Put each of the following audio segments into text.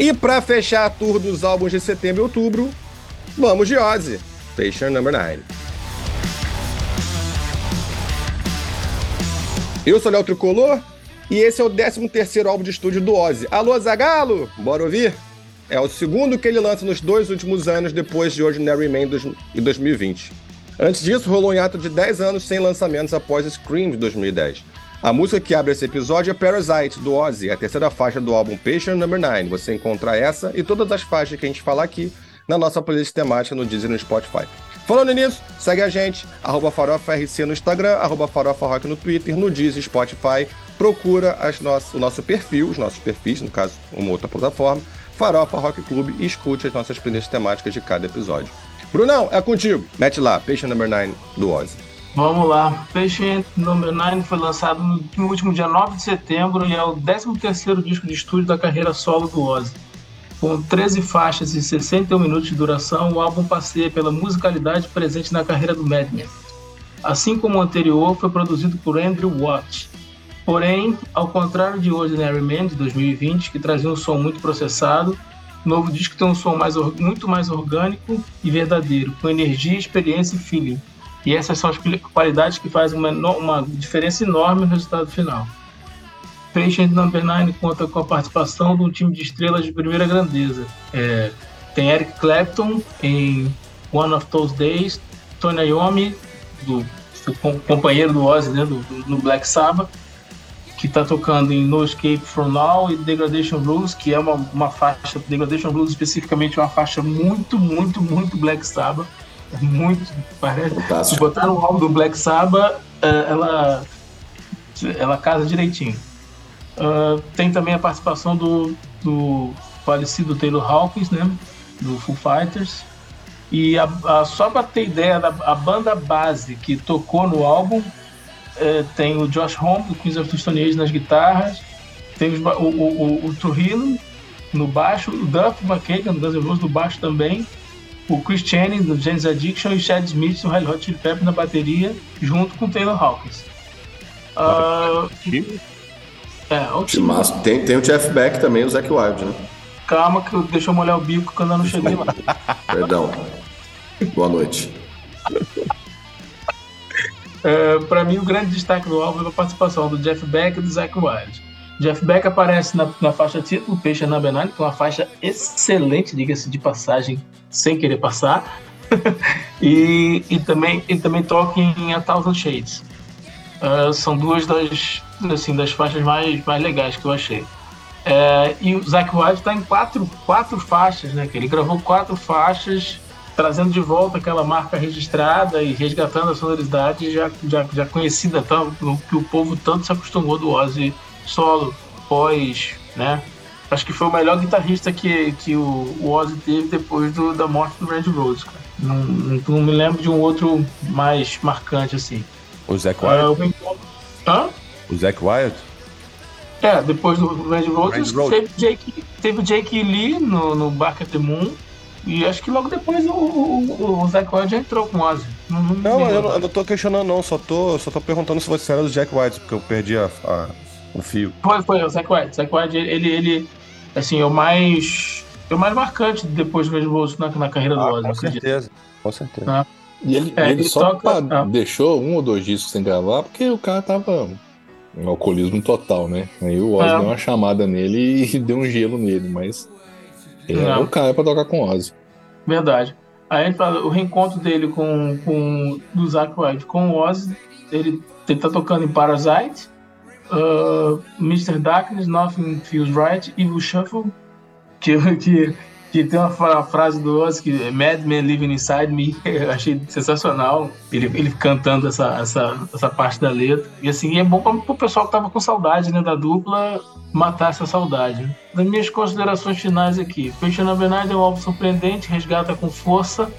E para fechar a tour dos álbuns de setembro e outubro, vamos de Ozzy, Patient Number 9. Eu sou Léo Tricolor e esse é o 13º álbum de estúdio do Ozzy. Alô, Zagalo! Bora ouvir? É o segundo que ele lança nos dois últimos anos depois de Ordinary Man em 2020. Antes disso, rolou um ato de 10 anos sem lançamentos após Scream de 2010. A música que abre esse episódio é Parasite, do Ozzy, a terceira faixa do álbum Patient Number 9. Você encontra essa e todas as faixas que a gente fala aqui na nossa playlist temática no Deezer e no Spotify. Falando nisso, segue a gente, arroba FarofaRC no Instagram, arroba FarofaRock no Twitter, no Deezer, Spotify. Procura nossas, o nosso perfil, os nossos perfis, no caso, uma outra plataforma, Farofa Rock Club e escute as nossas playlists temáticas de cada episódio. Brunão, é contigo. Mete lá, Patient Number 9 do Ozzy. Vamos lá. Patient Number 9 foi lançado no último dia 9 de setembro e é o 13º disco de estúdio da carreira solo do Ozzy. Com 13 faixas e 61 minutos de duração, o álbum passeia pela musicalidade presente na carreira do Madman. Assim como o anterior, foi produzido por Andrew Watt. Porém, ao contrário de Ordinary Man de 2020, que trazia um som muito processado, o novo disco tem um som mais, muito mais orgânico e verdadeiro, com energia, experiência e feeling e essas são as qualidades que fazem uma, uma diferença enorme no resultado final. Patient Number 9 conta com a participação de um time de estrelas de primeira grandeza. É, tem Eric Clapton em One of Those Days, Tony Iommi, do, do companheiro do Ozzy né, do, do, no Black Sabbath, que está tocando em No Escape From Now e Degradation Blues, que é uma, uma faixa, Degradation Blues especificamente é uma faixa muito, muito, muito Black Sabbath muito. Parece. Se botar no álbum do Black Sabbath, é, ela, ela casa direitinho. Uh, tem também a participação do, do falecido Taylor Hawkins, né? Do Foo Fighters. E a, a, só para ter ideia, da, a banda base que tocou no álbum é, tem o Josh Homme, do Queens of the Stone Age nas guitarras, tem o, o, o, o Trujillo no baixo, o Duff McKagan, do Guns N' Roses, no baixo também, o Chris Channing do James Addiction e o Chad Smith do Red Hot Chili Peppers na bateria, junto com o Taylor Hawkins. Uh, é, o time. Mas tem, tem o Jeff Beck também, o Zac Wild, né? Calma que deixa eu molhar o bico quando eu não cheguei lá. Perdão. Boa noite. Uh, para mim, o grande destaque do álbum é a participação do Jeff Beck e do Zac Wild. Jeff Beck aparece na, na faixa título, Peixe na Benani, que é uma faixa excelente, diga-se de passagem, sem querer passar. e, e também ele também toca em A Thousand Shades. Uh, são duas das, assim, das faixas mais, mais legais que eu achei. Uh, e o Zac White está em quatro, quatro faixas, né? Que ele gravou quatro faixas, trazendo de volta aquela marca registrada e resgatando a sonoridade já, já, já conhecida, tá? que o povo tanto se acostumou do Ozzy solo, pós, né? Acho que foi o melhor guitarrista que, que o, o Ozzy teve depois do, da morte do Randy Rhoads, cara. Não, não, me lembro de um outro mais marcante assim. O Zac Wild? Uh, Hã? O Zac Wild? É, depois do Randy Rhoads, teve, Jake, teve o Jake Lee no, no Bark at the Moon. E acho que logo depois o, o, o Zac Wild já entrou com o Ozzy. Não, não, não eu, não, eu, não tô questionando não, só tô, só tô perguntando se você era do Jack White, porque eu perdi a, a o fio. Foi, foi, o Zack White. Zack White, ele, ele, assim, é o mais, é o mais marcante depois do Vejo na, na carreira do ah, Ozzy. Com certeza, com certeza. Ah. E ele, é, ele, ele só toca, ah. deixou um ou dois discos sem gravar porque o cara tava um alcoolismo total, né? Aí o Ozzy é. deu uma chamada nele e deu um gelo nele, mas ele é o cara pra tocar com o Ozzy. Verdade. Aí o reencontro dele com, com do Zack White com o Ozzy, ele, ele tá tocando em Parasite, uh, Mr. Darkness, Nothing Feels Right, Evil Shuffle, que, que, que tem uma frase do Ozzy que é Madman Living Inside Me, eu achei sensacional, ele, ele cantando essa, essa, essa parte da letra. E assim, é bom para o pessoal que tava com saudade né, da dupla matar essa saudade. Das minhas considerações finais aqui, Peixe na verdade é um álbum surpreendente, resgata com força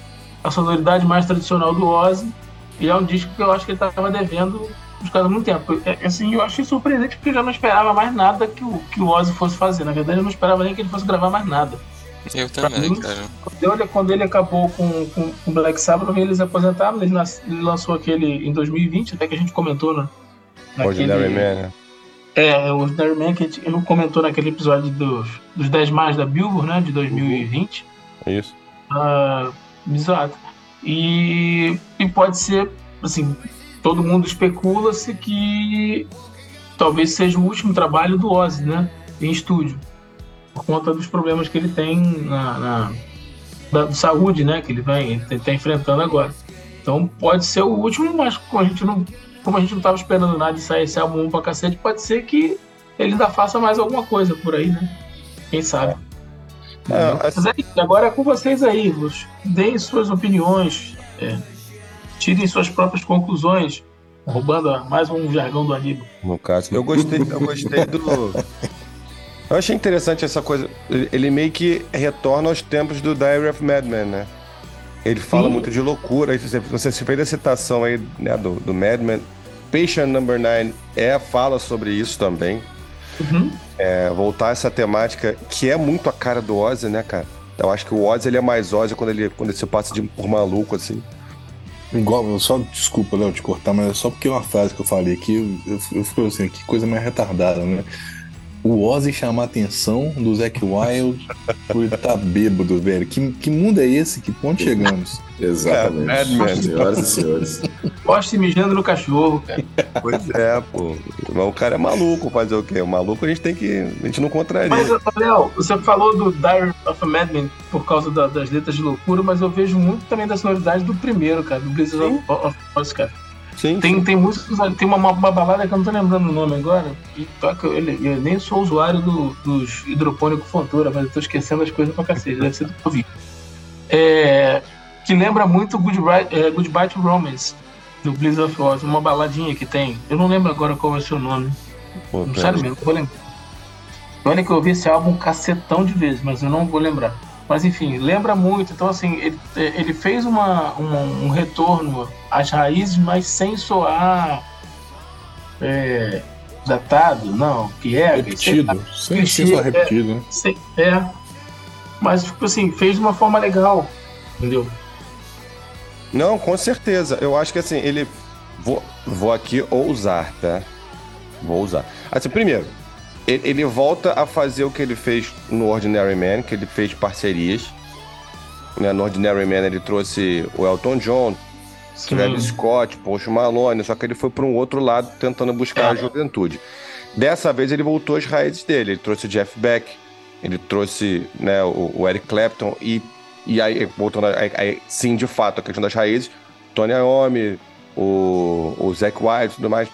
a sonoridade mais tradicional do Ozzy, e é um disco que eu acho que ele estava devendo buscado há muito tempo. É, assim, eu achei surpreendente porque eu já não esperava mais nada que o, que o Ozzy fosse fazer. Na verdade, eu não esperava nem que ele fosse gravar mais nada. Eu também, mim, cara. Quando ele, quando ele acabou com, com, com Black Sabbath, eles aposentaram, ele, nas, ele lançou aquele em 2020, até que a gente comentou, né? Ordinary Man, né? É, o Ordinary Man que a gente não comentou naquele episódio dos, dos 10 mais da Billboard, né? De 2020. Uhum. Isso. Uh, exato. E, e pode ser, assim, todo mundo especula-se que talvez seja o último trabalho do Ozzy, né? Em estúdio. Por conta dos problemas que ele tem na, na da saúde, né? Que ele vai tá enfrentando agora. Então pode ser o último, mas a gente não como a gente não estava esperando nada de sair esse álbum pra cacete, pode ser que ele ainda faça mais alguma coisa por aí, né? Quem sabe? É, é Mas é agora é com vocês aí, Luz. Deem suas opiniões, é, tirem suas próprias conclusões, roubando mais um jargão do Aníbal. No caso, eu gostei, eu gostei do. Eu achei interessante essa coisa. Ele meio que retorna aos tempos do Diary of Madman, né? Ele fala Sim. muito de loucura. Você fez a citação aí né, do, do Madman. Patient Number 9 é, fala sobre isso também. Uhum. É, voltar a essa temática que é muito a cara do Ozzy, né, cara? Eu acho que o Ozzy ele é mais Ozzy quando ele, quando ele se passa de, por maluco, assim. Igual, só desculpa, Léo, te cortar, mas é só porque é uma frase que eu falei aqui, eu, eu, eu fico assim, que coisa mais retardada, né? O Ozzy chamar a atenção do Zac Wild por estar tá bêbado, velho. Que, que mundo é esse? Que ponto chegamos? Exatamente. É, é, senhoras e senhores. Poste mijando no cachorro, cara. Pois é, pô. O cara é maluco fazer o quê? O maluco a gente tem que. A gente não contraria. Mas, Léo, você falou do Dire of a Madman por causa da, das letras de loucura, mas eu vejo muito também da sonoridade do primeiro, cara, do Blizzard of, of Oz, cara. Sim, tem, tem músicos, tem uma, uma, balada que eu não tô lembrando o nome agora, e toca, ele, eu nem sou usuário do, dos hidropônicos Fontoura, mas eu tô esquecendo as coisas pra cacete, deve ser do que eu vi. É, que lembra muito Goodbye, é, Goodbye to Romance, do Blizzard of Oz, uma baladinha que tem. Eu não lembro agora qual é o seu nome. Pô, Sério mesmo, não vou lembrar. Olha que eu ouvi esse álbum um cacetão de vezes, mas eu não vou lembrar. Mas enfim, lembra muito. Então, assim, ele, ele fez uma, um, um retorno às raízes, mas sem soar é, datado, não, que é. Repetido, sem, sem soar repetido, é, né? Sem, é. Mas, tipo assim, fez de uma forma legal, entendeu? Não, com certeza. Eu acho que assim, ele. Vou, vou aqui ousar, tá? Vou usar. Assim, primeiro, ele, ele, volta a fazer o que ele fez no Ordinary Man, que ele fez parcerias. Né? No Ordinary Man ele trouxe o Elton John, Travis Scott, Post Malone, só que ele foi para um outro lado tentando buscar a juventude. Dessa vez ele voltou às raízes dele, ele trouxe Jeff Beck, ele trouxe né, o, o Eric Clapton e, e aí, voltando aí, aí, sim, de fato, a questão das raízes, Tony Iommi, o, o Zach White e tudo mais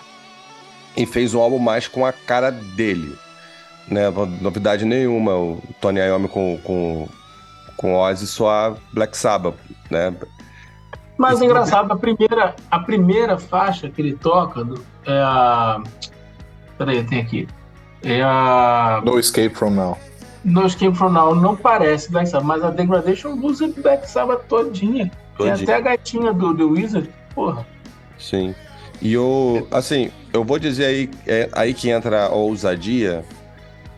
e fez um álbum mais com a cara dele. Né? Novidade nenhuma. O Tony Iommi com, com, com Ozzy só a Black Sabbath, né? Mas é engraçado, a primeira, a primeira faixa que ele toca é a. Peraí, tem aqui. É a. No Escape From Now. No Escape From Now não parece Black Sabbath, mas a Degradation usa Black Sabbath todinha. todinha. Tem até a gatinha do The Wizard, porra. Sim. E o. Assim, eu vou dizer aí, é, aí que entra a ousadia.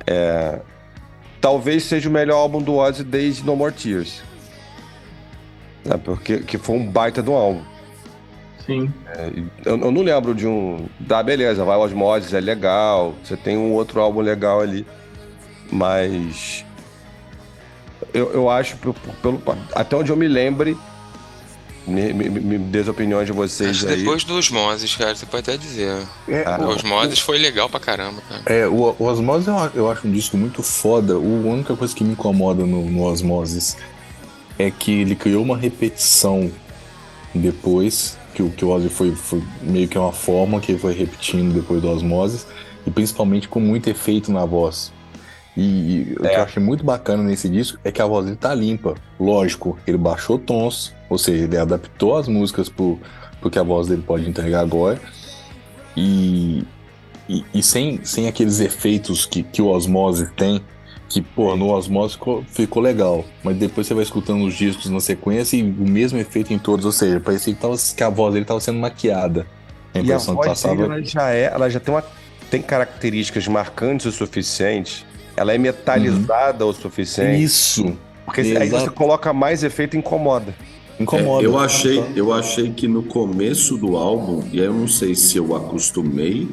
É, talvez seja o melhor álbum do Ozzy desde No More Tears. É, porque que foi um baita do álbum. Sim. É, eu, eu, não lembro de um. Tá, beleza, vai Osmosis, é legal. Você tem um outro álbum legal ali. Mas. Eu, eu acho, pelo, até onde eu me lembre, me, me, me dê as opiniões de vocês Acho aí. Depois do Osmosis, cara, você pode até dizer. É, o Osmosis foi legal pra caramba, cara. É, o, o Osmosis eu, eu, acho um disco muito foda. O, a única coisa que me incomoda no, no Osmosis é que ele criou uma repetição depois, que, que o Ozzy foi, foi meio que uma forma que ele foi repetindo depois do Osmosis, e principalmente com muito efeito na voz. E, e é. o que eu achei muito bacana nesse disco é que a voz dele tá limpa. Lógico, ele baixou tons, ou seja, ele adaptou as músicas pro, pro que a voz dele pode entregar agora. E, e, e, sem, sem aqueles efeitos que, que o Osmose tem, que, pô, no Osmose ficou, ficou legal. Mas depois você vai escutando os discos na sequência e o mesmo efeito em todos, ou seja, parecia que, tava, que a voz dele estava sendo maquiada. A impressão e a voz passava... dele, ela já é, ela já tem uma tem características marcantes o suficiente ela é metalizada uhum. o suficiente. Isso. Porque Exato. aí você coloca mais efeito e incomoda. Incomoda. É, eu, achei, eu achei que no começo do álbum, e aí eu não sei se eu acostumei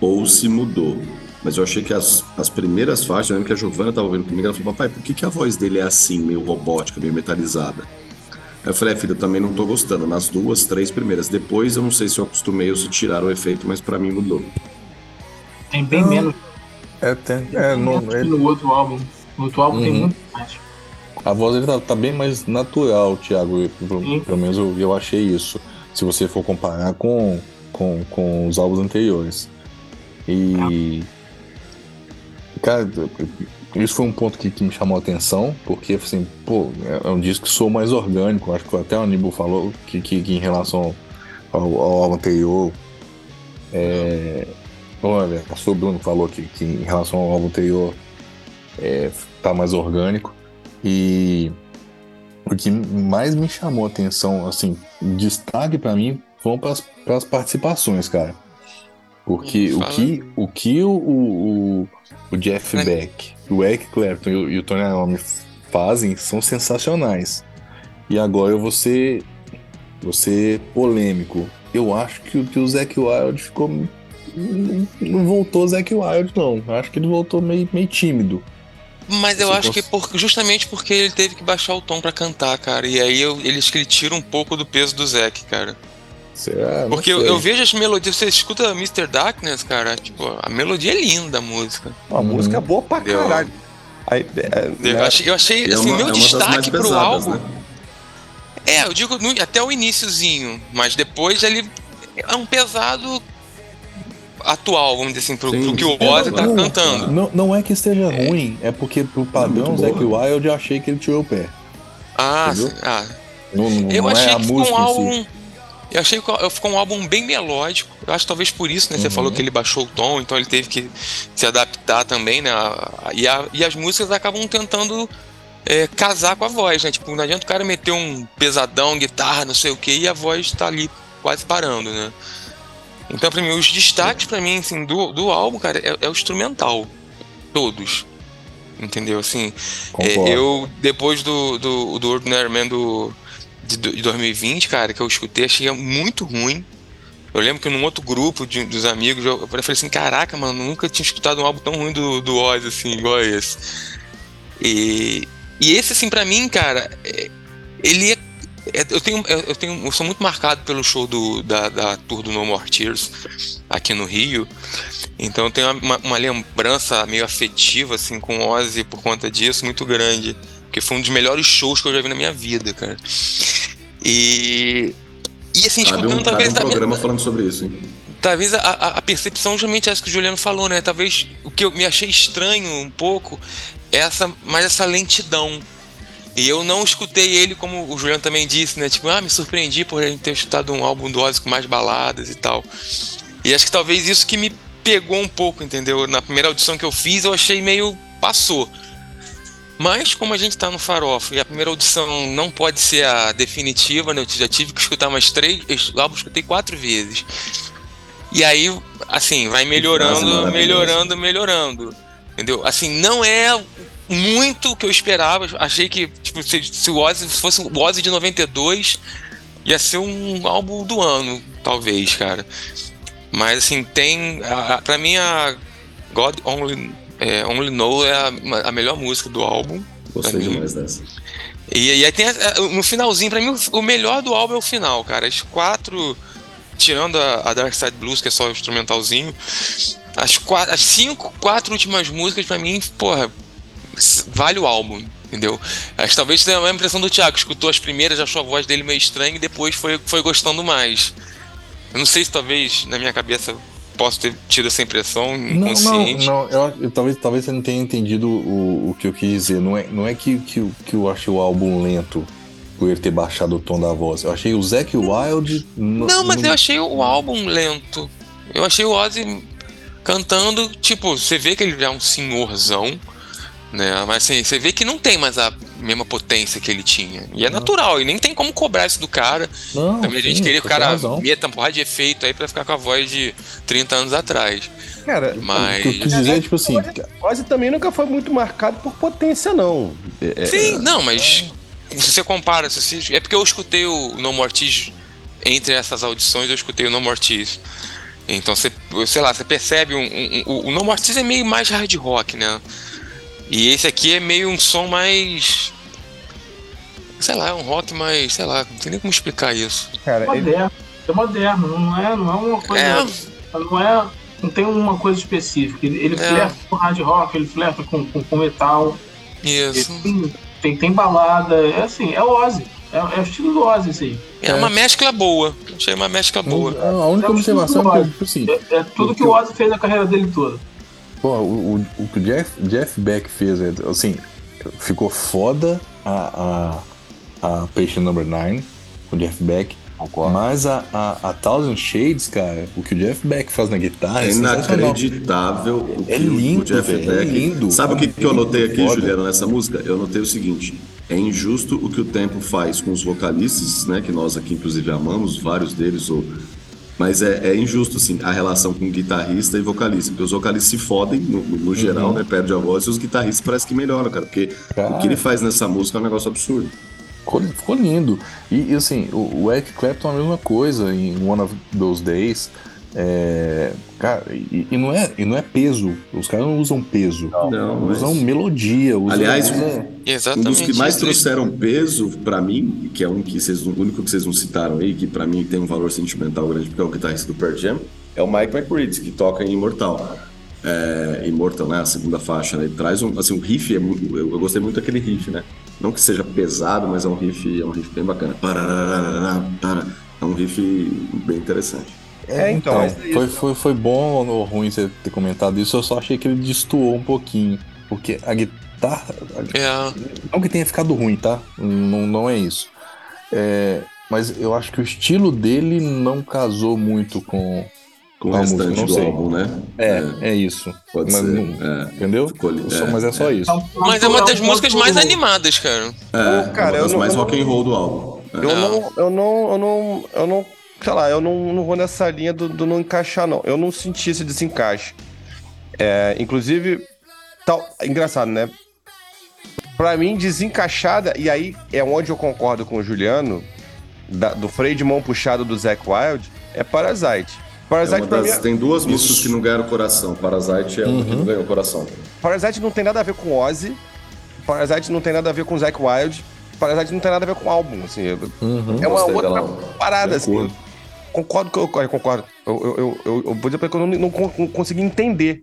ou se mudou, mas eu achei que as, as primeiras faixas, eu lembro que a Giovanna estava ouvindo comigo, ela falou, papai, por que, que a voz dele é assim, meio robótica, meio metalizada? Aí eu falei, é, filha, eu também não tô gostando. Nas duas, três primeiras. Depois eu não sei se eu acostumei ou se tiraram o efeito, mas para mim mudou. Tem bem não. menos. É, tem. É, no, no outro álbum. No outro álbum uhum. tem muito mais. A voz dele tá, tá bem mais natural, Thiago. Pelo, pelo menos eu, eu achei isso. Se você for comparar com, com, com os álbuns anteriores. E. Cara, isso foi um ponto que, que, me chamou a atenção, porque assim, pô, é, um disco que sou mais orgânico. Acho que até o Aníbal falou que, que, que em relação ao, ao, álbum anterior. É, olha, o Bruno falou que, que em relação ao álbum anterior é, tá mais orgânico. E o que mais me chamou a atenção, assim, destaque para mim, foram para as participações, cara. Porque o que, o, que o, o, o Jeff Beck, o Eric Clapton e o, e o Tony Iommi fazem são sensacionais. E agora eu vou ser, vou ser polêmico. Eu acho que, que o Zac Wild ficou. Não voltou Zac Wild, não. Eu acho que ele voltou meio, meio tímido. Mas eu acho que por, justamente porque ele teve que baixar o tom para cantar, cara. E aí eu, ele acho que ele tira um pouco do peso do Zac, cara. Será? Porque eu, eu, vejo as melodias, você escuta Mr. Darkness, cara, tipo, a melodia é linda a música. A música é boa pra caralho. Aí, é, eu, né? achei, eu achei, é assim, uma, meu é destaque pro pesadas, álbum. Né? É, eu digo no, até o iníciozinho, mas depois ele é um pesado atual, vamos dizer assim, pro, pro que o Ozzy tá cantando. Não, não é que esteja é. ruim, é porque pro padrão Zack Wild eu achei que ele tirou o pé. Ah, ah. Não, não, eu não achei é que ficou um álbum. Eu achei que ficou um álbum bem melódico. Eu acho que talvez por isso, né? Uhum. Você falou que ele baixou o tom, então ele teve que se adaptar também, né? E, a, e as músicas acabam tentando é, casar com a voz, né? Tipo, não adianta o cara meter um pesadão, guitarra, não sei o que, e a voz tá ali quase parando, né? Então, pra mim, os destaques para mim, assim, do, do álbum, cara, é, é o instrumental. Todos. Entendeu? Assim, é, eu, depois do, do, do Ordinary Man do, de, de 2020, cara, que eu escutei, achei muito ruim. Eu lembro que num outro grupo de, dos amigos, eu, eu falei assim, caraca, mano, nunca tinha escutado um álbum tão ruim do, do Oz, assim, igual esse. E, e esse, assim, para mim, cara, é, ele é é, eu tenho, eu tenho, eu sou muito marcado pelo show do, da, da tour do No More Tears aqui no Rio. Então eu tenho uma, uma lembrança meio afetiva assim com o Ozzy por conta disso muito grande, porque foi um dos melhores shows que eu já vi na minha vida, cara. E e assim, cabe escutando um, talvez um programa falando sobre isso. Hein? Talvez a, a, a percepção justamente é essa que o Juliano falou, né? Talvez o que eu me achei estranho um pouco é essa, mais essa lentidão e eu não escutei ele, como o Juliano também disse, né? Tipo, ah, me surpreendi por ele ter escutado um álbum do Ozzy com mais baladas e tal. E acho que talvez isso que me pegou um pouco, entendeu? Na primeira audição que eu fiz, eu achei meio passou. Mas como a gente tá no farofa e a primeira audição não pode ser a definitiva, né? Eu já tive que escutar mais três, eu escutei quatro vezes. E aí, assim, vai melhorando, melhorando, melhorando. Entendeu? Assim, não é muito o que eu esperava. Achei que, tipo, se, se o Ozzy fosse o Ozzy de 92, ia ser um álbum do ano, talvez, cara. Mas, assim, tem. A, pra mim, a God Only, é, Only Know é a, a, melhor música do álbum. Gostei demais dessa. E, e aí tem. No finalzinho, pra mim, o melhor do álbum é o final, cara. As quatro. Tirando a, a Dark Side Blues, que é só o instrumentalzinho. As, quatro, as cinco, quatro últimas músicas, pra mim, porra, vale o álbum, entendeu? Acho que talvez tenha a mesma impressão do Thiago, escutou as primeiras, achou a voz dele meio estranha e depois foi, foi gostando mais. Eu não sei se talvez na minha cabeça posso ter tido essa impressão inconsciente. Não, não, não. Eu, eu, talvez, talvez você não tenha entendido o, o que eu quis dizer. Não é, não é que, que, que eu achei o álbum lento por ele ter baixado o tom da voz. Eu achei o Zac Wild. Não, mas eu achei o álbum lento. Eu achei o Ozzy cantando, tipo, você vê que ele é um senhorzão né? Mas assim, você vê que não tem mais a mesma potência que ele tinha. E é natural, e nem tem como cobrar isso do cara. Não, Também a gente sim, queria que o cara meta porrada de efeito aí pra ficar com a voz de 30 anos atrás. Cara, mas. O que eu quis dizer tipo assim. Ozzy também nunca foi muito marcado por potência, não. É, é sim, é, não, mas. Se você compara, se você, é porque eu escutei o No Mortis entre essas audições, eu escutei o No Mortis. Então você, sei lá, você percebe um, um, um, o No Mortis é meio mais hard rock, né? E esse aqui é meio um som mais. Sei lá, é um rock mais. Sei lá, não tem nem como explicar isso. Cara, é moderno. Ele... É moderno, não é, não é uma coisa. É... Não é. Não tem uma coisa específica. Ele, ele é... flerta com hard rock, ele flerta com, com, com metal. Isso. Tem, tem, tem, balada. É assim, é Ozzy. É, é o estilo do Ozzy, assim. É, é uma mescla boa. Achei uma mescla boa. A única é observação é que, tipo assim. É, é tudo que o Ozzy fez na carreira dele toda. Pô, o, o, o que o Jeff, Jeff Beck fez, é, assim, ficou foda a, a, a Patient Number 9, o Jeff Beck. Concordo. Mas a, a, a, Thousand Shades, cara, o que o Jeff Beck faz na guitarra é, é inacreditável. O é lindo, o Jeff véio, é Beck. É lindo. Sabe o que, que eu notei aqui, foda. Juliano, nessa música? Eu notei o seguinte: é injusto o que o tempo faz com os vocalistas, né? Que nós aqui, inclusive, amamos, vários deles, ou mas é, é, injusto, assim, a relação com guitarrista e vocalista. Porque os vocalistas se fodem, no, no geral, uhum. né? Perde a voz, e os guitarristas parece que melhoram, cara. Porque o que ele faz nessa música é um negócio absurdo. Ficou, ficou lindo. E, e, assim, o, o Eric Clapton é a mesma coisa em One of Those Days. É, cara, e, e, não é, e não é peso. Os caras não usam peso. Não, não usam mas... melodia. Usam, Aliás, um dos que mais trouxeram peso para mim, que é um que vocês, o único que vocês não citaram aí, que para mim tem um valor sentimental grande, porque é o guitarrista do Pearl Jam, é o Mike McReady, que toca em Imortal. É, Immortal, né? A segunda faixa, né? Ele traz um, assim, um riff, é muito, eu, eu, gostei muito daquele riff, né? Não que seja pesado, mas é um riff, é um riff bem bacana. É um riff bem interessante. É, então. então foi, foi, foi bom ou ruim você ter comentado isso, eu só achei que ele destoou um pouquinho. Porque a guitarra. É. Não que tenha ficado ruim, tá? Não, não é isso. É, mas eu acho que o estilo dele não casou muito com, com o restante do álbum, né? É, é, é isso. Pode mas, ser. Não, é. Entendeu? é, mas é só isso. Mas é uma das músicas mais animadas, cara. É, cara, é uma das mais rock and roll do álbum. Eu não, eu não, eu não, eu não sei lá, eu não, não vou nessa linha do, do, não encaixar, não. Eu não senti esse desencaixe. É, inclusive, tal, engraçado, né? Pra mim, desencaixada, e aí é onde eu concordo com o Juliano, da, do freio de mão puxado do Zac Wild, é Parasite. Parasite é das, é... Tem duas músicas que não ganharam coração. Parasite é uhum. uma que não ganhou coração. Parasite não tem nada a ver com Ozzy. Parasite não tem nada a ver com Zac Wild. Parasite não tem nada a ver com o álbum, assim. Uhum. É uma outra dela. parada, assim concordo que eu, eu concordo. Eu, eu, eu, eu, vou dizer pra que eu não, não, não consegui entender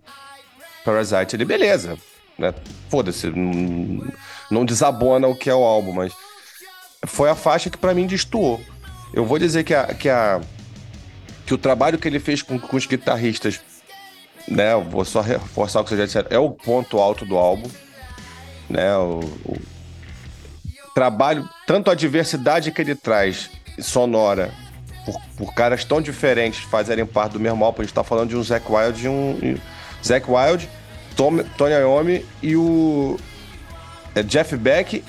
Parasite. Ele, beleza, né? Foda-se, não, desabona o que é o álbum, mas foi a faixa que para mim destoou. Eu vou dizer que a, que a que o trabalho que ele fez com, com os guitarristas, né? Vou só reforçar o que você já disseram, é o ponto alto do álbum, né? O, o trabalho, tanto a diversidade que ele traz sonora por, por, caras tão diferentes fazerem parte do mesmo álbum. A gente tá falando de um Zac Wild e um. E, Zac Wild, Tom, Tony Iommi e o. É Jeff Beck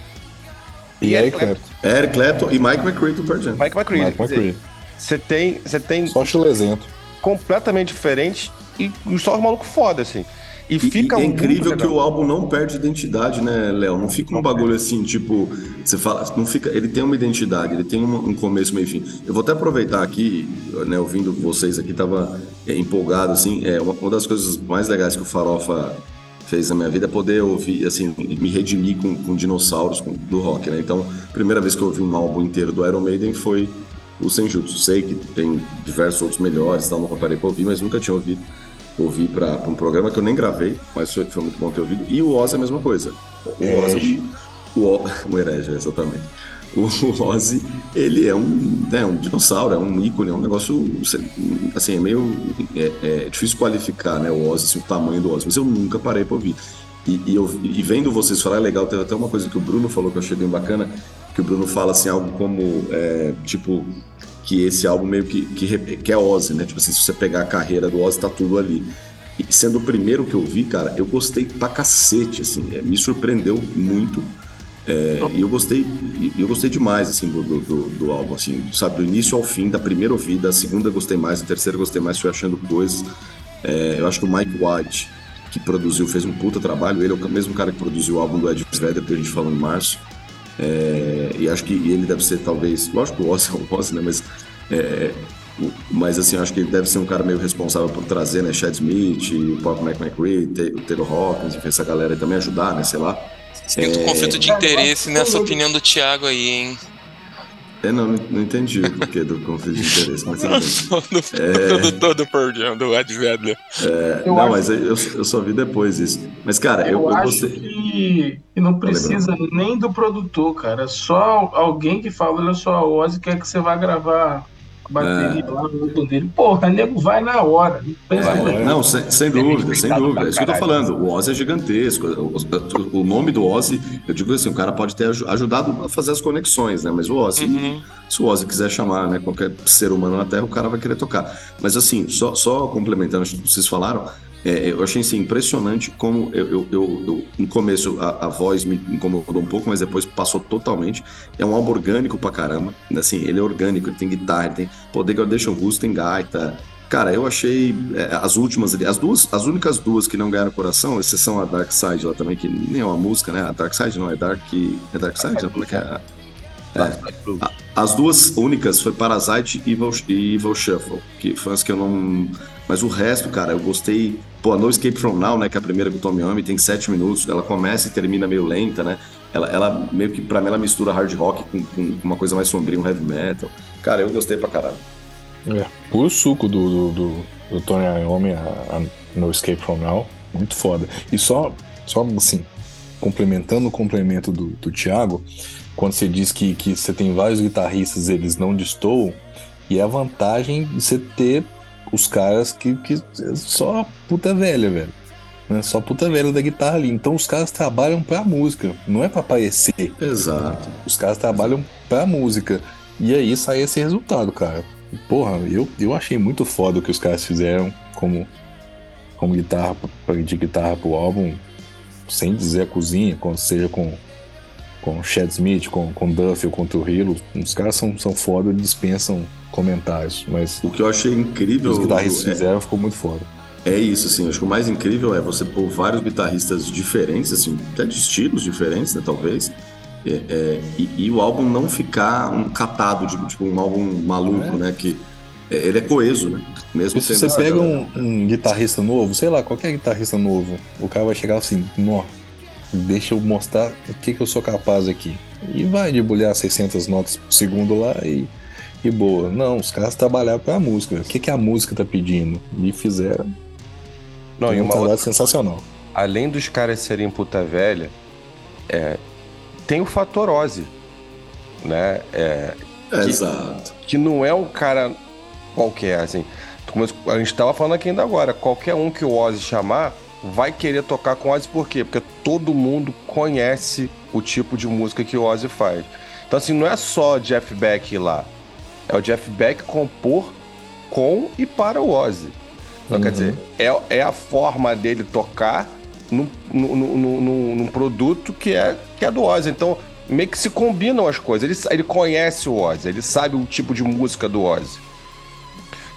e, e Eric Clapton. Eric Clapton e Mike McCready do Pearl Jam. Mike McCready. Você tem. Você tem. Só chulezento. Completamente diferentes e só os malucos foda, assim. E, fica e é incrível que o álbum não perde identidade, né, Léo? Não fica um bagulho assim, tipo, você fala, não fica, ele tem uma identidade, ele tem um, um começo, meio fim. Eu vou até aproveitar aqui, né, ouvindo vocês aqui, tava é, empolgado assim, é uma, uma, das coisas mais legais que o Farofa fez na minha vida é poder ouvir, assim, me redimir com, com dinossauros com, do rock, né? Então, primeira vez que eu ouvi um álbum inteiro do Iron Maiden foi o Senjutsu. Sei que tem diversos outros melhores, tal, não parei pra ouvir, mas nunca tinha ouvido ouvi para um programa que eu nem gravei, mas foi, foi, muito bom ter ouvido. E o Oz é a mesma coisa. O Oz, o, o, o herege, exatamente. O Ozzy, ele é um, né, um dinossauro, é um ícone, é um negócio, assim, é meio é, é difícil qualificar, né, o Ozzy, assim, o tamanho do Ozzy, mas eu nunca parei para ouvir. E, e, eu, e, vendo vocês falar, é legal, teve até uma coisa que o Bruno falou que eu achei bem bacana, que o Bruno fala, assim, algo como, é, tipo, que esse álbum meio que, que, que é Ozzy, né? Tipo assim, se você pegar a carreira do Ozzy, tá tudo ali. E sendo o primeiro que eu vi, cara, eu gostei pra cacete, assim, é, me surpreendeu muito. É, e eu gostei, eu gostei demais assim do, do, do, álbum, assim, sabe, do início ao fim, da primeira ouvida, a segunda gostei mais, a terceira gostei mais, fui achando coisas. É, eu acho que o Mike White, que produziu, fez um puta trabalho. Ele é o mesmo cara que produziu o álbum do Ed Vedder que a gente falou em março. É, e acho que ele deve ser talvez, lógico que o Ozzy é o Ozzy, né? Mas, é, mas assim, acho que ele deve ser um cara meio responsável por trazer, né? Chad Smith, o Pop McCree, o Taylor Hawkins, enfim, essa galera também ajudar, né? Sei lá. Sinto é... conflito de interesse nessa opinião do Thiago aí, hein? É, não, não entendi o porquê do conflito de interesse, mas tudo bem. é... produtor do Pearl do Ed Vedder. É, não, acho... mas eu, eu só vi depois isso. Mas, cara, eu, eu, eu acho gostei... que, que não precisa nem do produtor, cara. É só alguém que fala, olha só, a Ozzy quer que você vá gravar bateria é. lá no dele. Porra, nego vai na hora. Não, não sem, sem dúvida, sem dúvida. É isso que eu tô falando. O Ozzy é gigantesco. O, o, nome do Ozzy, eu digo assim, o cara pode ter ajudado a fazer as conexões, né? Mas o Ozzy, uhum. se o Ozzy quiser chamar né, qualquer ser humano na Terra, o cara vai querer tocar. Mas assim, só, só complementando o que vocês falaram, é, eu achei assim, impressionante como eu, eu, eu, eu no começo a, a, voz me incomodou um pouco, mas depois passou totalmente. É um álbum orgânico pra caramba. Assim, ele é orgânico, ele tem guitarra, ele tem. Pô, Degradation Boost tem gaita. Cara, eu achei é, as últimas ali, as duas, as únicas duas que não ganharam coração, exceção a Dark Side lá também, que nem é uma música, né? A Dark Side não, é Dark. É Dark Side? Como é que é? É, as duas únicas foi Parasite e Evil, e Evil Shuffle, que foi as que eu não. Mas o resto, cara, eu gostei. Pô, No Escape From Now, né, que é a primeira que o Tommy Ami tem sete minutos, ela começa e termina meio lenta, né? Ela, ela meio que, pra mim, ela mistura hard rock com, com uma coisa mais sombria, um heavy metal. Cara, eu gostei pra caralho. É, puro suco do, do, do, do Tony Iommi, a, a No Escape From Now, muito foda. E só, só assim, complementando o complemento do, do Thiago, quando você diz que, que você tem vários guitarristas, eles não destoam, e é a vantagem de você ter os caras que, que é só puta velha, velho. Né? Só puta velha da guitarra ali. Então os caras trabalham pra música, não é pra aparecer. Exato. Os caras trabalham pra música. E aí sai esse resultado, cara. Porra, eu, eu achei muito foda o que os caras fizeram como, como guitarra, de guitarra pro álbum, sem dizer a cozinha, seja com com Chad Smith, com, com Duffy, com Trujillo, os caras são, são foda e dispensam comentários, mas... O que eu achei incrível... Os guitarristas é, fizeram, ficou muito foda. É isso, assim, acho que o mais incrível é você pôr vários guitarristas diferentes, assim, até de estilos diferentes, né, talvez, é, é, e, e, o álbum não ficar um catado, de, tipo, um álbum maluco, é. né, que ele é coeso, né? Mesmo se você pega um, um, guitarrista novo, sei lá, qualquer guitarrista novo, o cara vai chegar assim, nó, deixa eu mostrar o que, que eu sou capaz aqui. E vai debulhar 600 notas por segundo lá e, e boa. Não, os caras trabalharam a música. O que, que a música tá pedindo? E fizeram. Não, e uma outra... sensacional. Além dos caras serem puta velha, é, tem o fator Ozzy, né? É, que, Exato. Que não é um cara qualquer, assim. A gente estava falando aqui ainda agora, qualquer um que o Ozzy chamar vai querer tocar com Ozzy por quê? Porque todo mundo conhece o tipo de música que o Ozzy faz. Então, assim, não é só Jeff Beck lá. É o Jeff Beck compor com e para o Ozzy. Então, uhum. quer dizer, é, é a forma dele tocar num, num, num, num, produto que é, que é do Ozzy. Então, meio que se combinam as coisas. Ele, ele conhece o Ozzy, ele sabe o tipo de música do Ozzy.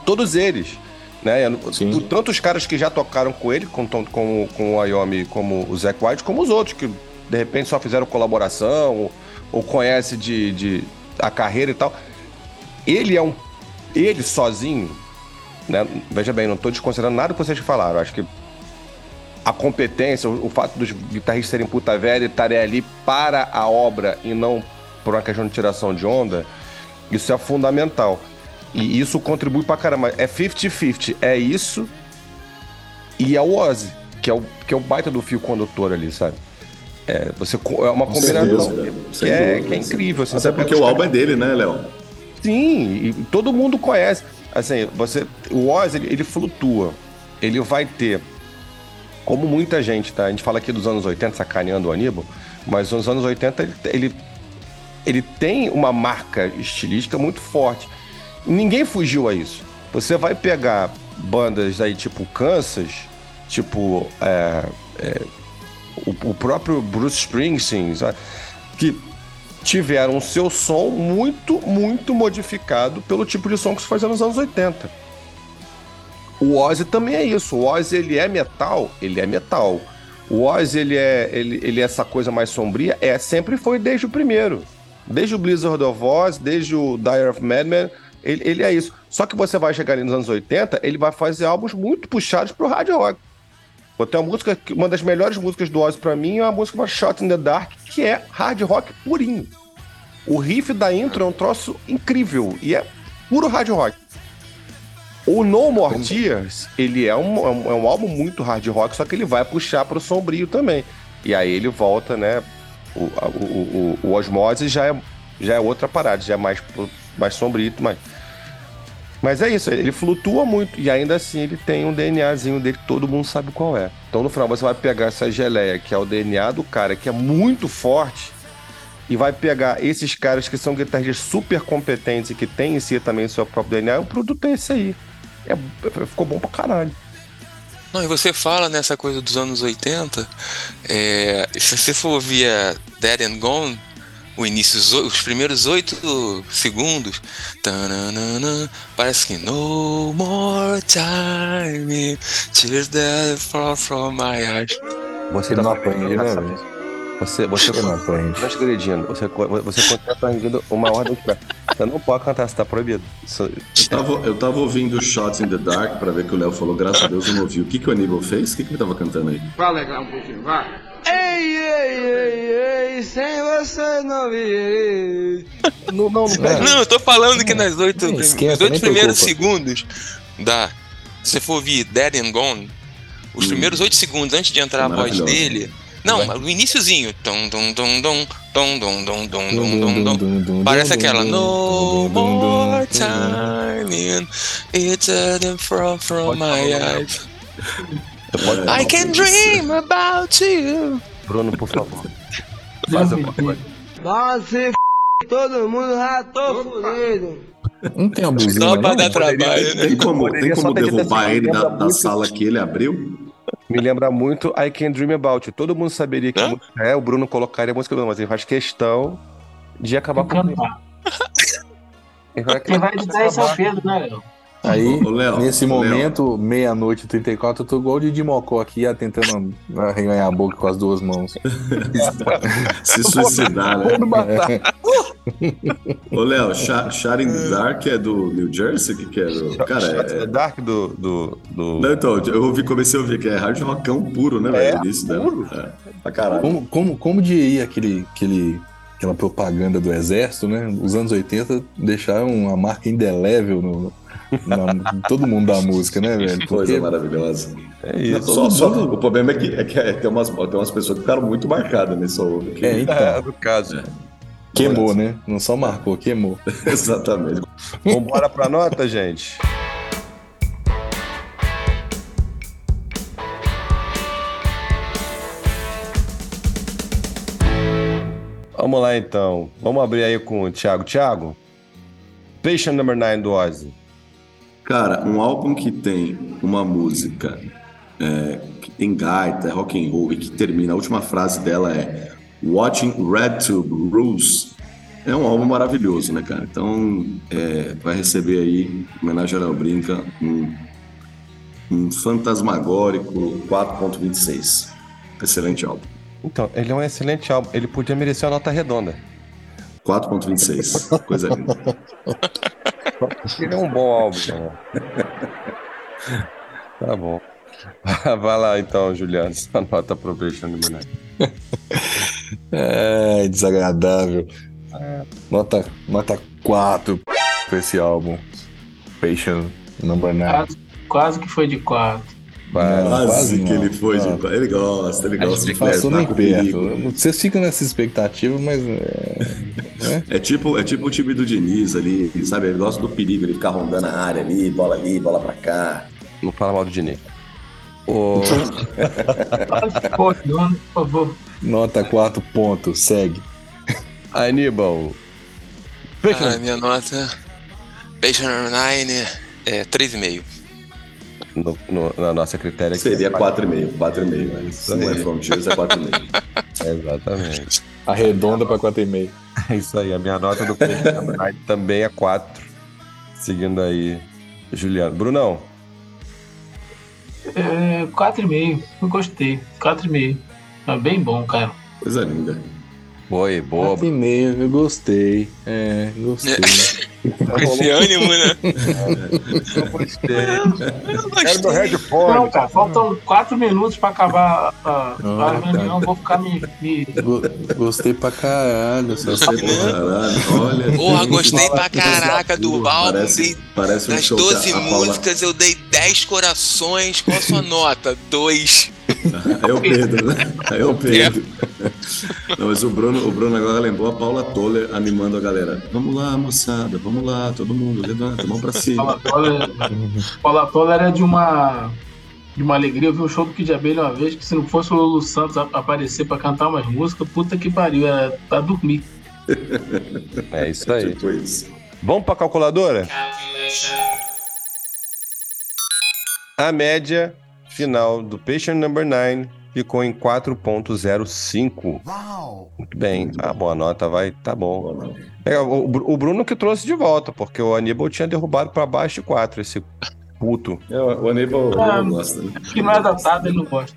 Todos eles. Né? Sim. Tanto os caras que já tocaram com ele, com, com, com o Ayomi, como o Zac White, como os outros, que de repente só fizeram colaboração, ou, ou conhece de, de a carreira e tal. Ele é um. Ele sozinho, né? Veja bem, não estou desconsiderando nada que vocês falaram. Acho que a competência, o, o fato dos guitarristas serem puta velha e estarem ali para a obra e não por uma questão de tiração de onda, isso é fundamental. E isso contribui pra caramba. É 50-50. É isso e é o Ozzy, que é o, que é o baita do fio condutor ali, sabe? É, você, é uma combinação que, é, que é incrível. Assim, Até porque o álbum é dele, né, Léo? Sim, e todo mundo conhece. Assim, você, o Ozzy, ele, ele flutua. Ele vai ter, como muita gente, tá? A gente fala aqui dos anos 80, sacaneando o Aníbal, mas nos anos 80 ele, ele, ele tem uma marca estilística muito forte. Ninguém fugiu a isso. Você vai pegar bandas aí tipo Kansas, tipo é, é, o, o, próprio Bruce Springsteen, sabe? que tiveram seu som muito, muito modificado pelo tipo de som que se fazia nos anos 80. O Ozzy também é isso. O Ozzy, ele é metal, ele é metal. O Ozzy, ele é, ele, ele é essa coisa mais sombria, é, sempre foi desde o primeiro. Desde o Blizzard of Oz, desde o Dire of Madman, ele, ele é isso. Só que você vai chegar ali nos anos 80, ele vai fazer álbuns muito puxados pro hard rock. Tem uma música, uma das melhores músicas do Ozzy para mim é uma música chamada Shot in the Dark, que é hard rock purinho. O riff da intro é um troço incrível e é puro hard rock. O No More Tears, ele é um, é um, é um álbum muito hard rock, só que ele vai puxar pro sombrio também. E aí ele volta, né? O, o, o, o Osmose já é, já é outra parada, já é mais, mais sombrio, mais mas é isso, ele flutua muito e ainda assim ele tem um DNAzinho dele que todo mundo sabe qual é. Então no final você vai pegar essa geleia, que é o DNA do cara, que é muito forte, e vai pegar esses caras que são guitarristas super competentes e que têm em si também o seu próprio DNA, o produto é esse aí. É, ficou bom pra caralho. Não, e você fala nessa coisa dos anos 80, é, se você for ouvir a Dead and Gone, o início, os primeiros oito segundos, tananana, parece que No more time, tears that fall from my eyes. Você não aprende, né, velho? Você, você não aprende. Não agredindo. Você, você continua aprendendo uma ordem de pé. Você não pode cantar, você tá proibido. Isso... Eu, tava, eu tava ouvindo Shots in the Dark pra ver que o Léo falou, graças a Deus eu não ouvi. O que, que o Aníbal fez? O que, que ele tava cantando aí? Fala legal um pouquinho, vai. Ei, ei, ei, sem você não virei. Não, não, não, não, eu tô falando que nas oito, é, primeiros segundos da. Se você for ouvir Dead and Gone, os hum. primeiros oito segundos antes de entrar a voz dele. Não, o iníciozinho. Parece aquela. No more time. It's from, from my eyes. I can dream about you. Bruno, por favor. Faz Nossa, f... todo mundo já tô fudido. Não tem a música. Só pra dar trabalho, né? Tem como, tem como derrubar ele da, da sala que ele abriu? Me lembra muito I Can Dream About You. Todo mundo saberia que é, o Bruno colocaria a música do mas ele faz questão de acabar com ele. Quem vai editar isso é o Pedro, né, Léo? Aí, Léo, nesse momento, meia-noite 34, eu tô igual o Didi Mocó aqui, tentando arreganhar a boca com as duas mãos. Se suicidar, né? Ô, Léo, the Dark é do New Jersey? que, que é? Do... Cara, é... Dark do, do, do... Não, então, eu ouvi, comecei a ouvir que é hard rockão puro, né, velho? É, início puro. É, pra caralho. Como, como, como diria aquele, aquele, aquela propaganda do exército, né? Os anos 80 deixaram uma marca indelével no na, todo mundo da música, né, velho? Porque... Coisa maravilhosa. É isso. Só, só, o problema é que, é que é, tem, umas, tem umas pessoas que ficaram muito marcadas nesse ovo. Que... É, então. É, no caso. É. Queimou, né? Não só marcou, queimou. Exatamente. Vambora pra nota, gente? Vamos lá então. Vamos abrir aí com o Thiago. Thiago, Patient Number 9 do Ozzy. Cara, um álbum que tem uma música é, que tem gaita, é rock and roll e que termina, a última frase dela é Watching Red Tube Rules, é um álbum maravilhoso, né, cara? Então, é, vai receber aí, homenagem a Léo Brinca, um, um fantasmagórico 4.26. Excelente álbum. Então, ele é um excelente álbum. Ele podia merecer uma nota redonda. 4.26. Coisa linda. Ele é um bom álbum. Né? tá bom. Vai lá então, Juliano. Sua nota pro Patient Number 9. É desagradável. Nota, nota 4 pra esse álbum. Patient Number 9. Quase, quase que foi de 4. Quase, quase que não. ele foi de. Ele gosta, ele gosta de Passou nem perto. Vocês ficam nessa expectativa, mas. É, é, tipo, é tipo o time do Diniz ali, sabe? Ele gosta do perigo, ele ficar rondando a área ali, bola ali, bola pra cá. Não fala mal do Diniz. Oh. por favor. Nota 4 pontos, segue. Aníbal. Ah, minha nota. Patient 9 é 3,5 no, no, na nossa critéria. Seria 4,5, 4,5. Mas não é Frontiers, é 4,5. Exatamente. Arredonda pra 4,5. É isso aí, a minha nota do também é 4. Seguindo aí, Juliano. Brunão. É, 4,5. Eu gostei. 4,5. É bem bom, cara. Coisa linda. Foi, boa. 4,5, eu gostei. É, gostei. Com esse ânimo, né? Eu gostei. Eu gostei. Quero meu headphone. Não, cara, faltam 4 minutos pra acabar a, a reunião. Vou ficar me. me... Gostei pra caralho. Gostei pra caralho. Olha. Porra, gostei pra caraca do álbum. Parece, parece das 12 músicas, eu dei 10 corações. Qual a sua nota? 2. É o Pedro, né? É o Pedro. Não, mas o Bruno, o Bruno agora lembrou a Paula Toller animando a galera. Vamos lá, moçada, vamos lá, todo mundo, levanta, mão pra cima. Paula Toller é de uma, de uma alegria. Eu vi um show do Kid Abelha uma vez que se não fosse o Lulu Santos aparecer pra cantar umas músicas, puta que pariu, é pra dormir. É isso aí. Tipo isso. Vamos pra calculadora? A média final do Patient Number 9 ficou em 4.05. Muito bem, a boa nota vai, tá bom. É, o, o, Bruno que trouxe de volta, porque o Aníbal tinha derrubado para baixo de 4, esse puto. É, o Aníbal ah, não gosta, né? Que não é datado, ele não gosta.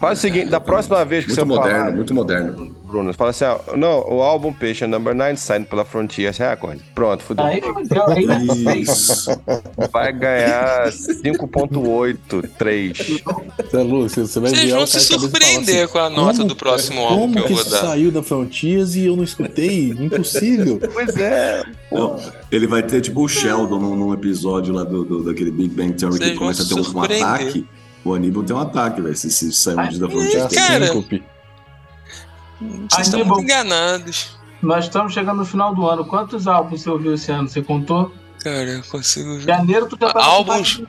Faz o seguinte, da próxima vez que muito você moderno, falar... Muito moderno, Bruno, você fala assim, ó, não, o álbum Patient Number 9 saindo pela Frontiers Records. Pronto, fudeu. Aí, Isso. Vai ganhar 5.83. Você, Lúcio, você vai Vocês vão se surpreender assim, com a nota do próximo álbum que eu vou dar. saiu da Frontiers e eu não escutei? Impossível. pois é. Não, ele vai ter tipo o Sheldon num, num episódio lá do, do, daquele Big Bang Theory que começa a ter um ataque o Aníbal tem um ataque, velho. Se, se sairmos da fronteira. Cara, vocês estão muito enganados. Nós estamos chegando no final do ano. Quantos álbuns você ouviu esse ano? Você contou? Cara, eu consigo ver. Janeiro tu já tá álbuns,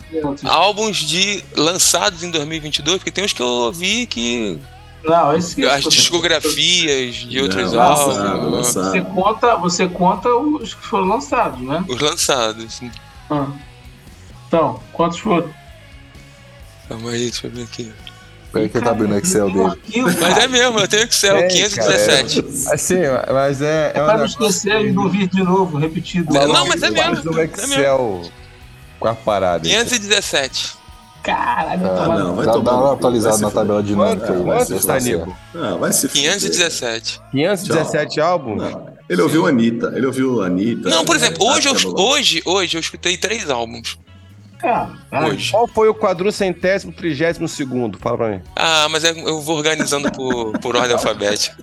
álbuns de lançados em 2022, porque tem uns que eu ouvi que não, esse As discografias de outros não, álbuns. Lançado, lançado. Você conta, você conta os que foram lançados, né? Os lançados. Ah. Então, quantos foram? Calma aí, deixa eu ver aqui. Peraí que eu tá abrindo o Excel dele. Mas é mesmo, eu tenho Excel, é, 517. Cara, assim, mas é. É, é pra não esquecer e não vir de novo, repetido. Não, não mas é mesmo. No Excel é com a parada. 517. Caralho, ah, não, vai tomar uma atualizada na tabela dinâmica aí. Quanto está, Nico? Ah, vai se 517. 517 álbuns? Ele ouviu a Anitta, ele ouviu a Anitta. Não, por exemplo, hoje, eu, hoje, hoje eu escutei três álbuns. Hoje. Qual foi o quadrucentésimo, trigésimo segundo? Fala pra mim. Ah, mas é, eu vou organizando por, por ordem alfabética.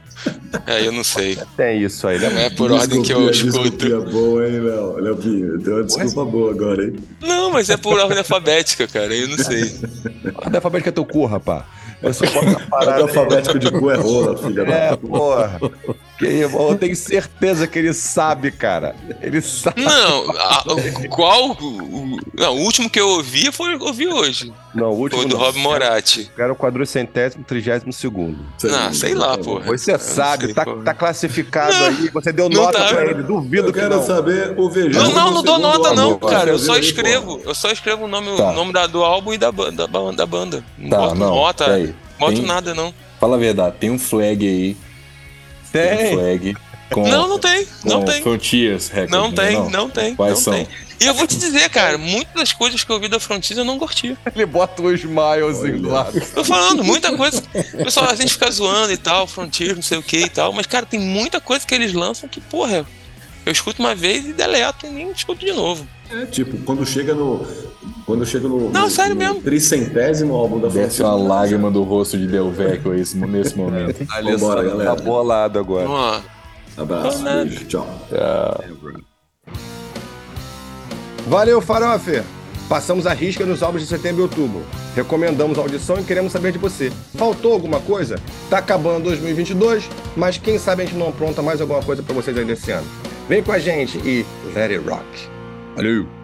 É, eu não sei. Tem isso aí, né? Não é por ordem que eu escuto. É boa, hein, Léo? Léo deu uma desculpa boa agora, hein? Não, mas é por ordem alfabética, cara. Eu não sei. Ordem alfabética é teu cu, rapaz. Eu só posso O alfabético de cu é rola, filha é, da porra. Que, eu tenho certeza que ele sabe, cara. Ele sabe. Não, a, qual. O, não, o último que eu ouvi foi ouvi hoje. Não, o último. Foi do Rob Moratti. Era o quadrocentésimo, trigésimo segundo. Ah, sei lá, porra. Você sabe, sei, tá, tá, classificado não, aí. Você deu nota tá. pra ele. Duvido eu que quero não. saber o VG. Não, não, não dou nota, não, cara. Eu só escrevo. Eu só escrevo o nome, tá. o nome da, do álbum e da, da, da banda. Não tá, boto não, nota. Não boto tem... nada, não. Fala a verdade, tem um flag aí. Tem. tem um flag. Com, não, não tem. Não tem. Frontiers Records. Não tem, não, não tem. Quais não são? Tem. E eu vou te dizer, cara, muitas das coisas que eu vi da Frontiers eu não curti. Ele bota os miles em lá. Tô falando, muita coisa. O pessoal, a gente fica zoando e tal, Frontiers, não sei o que e tal, mas, cara, tem muita coisa que eles lançam que, porra, eu escuto uma vez e deleto e nem escuto de novo. Tipo, quando chega no. Quando chega no. Não, no, sério no mesmo. Tricentésimo álbum da Desce uma lágrima do rosto de Delvecchio nesse momento. Vambora, galera. Tá bolado agora. Vamos lá. Abraço, beijo, tchau. tchau. Valeu, Farofe! Passamos a risca nos álbuns de setembro e outubro. Recomendamos a audição e queremos saber de você. Faltou alguma coisa? Tá acabando 2022, mas quem sabe a gente não apronta mais alguma coisa para vocês ainda esse ano. Vem com a gente e let it rock. Valeu!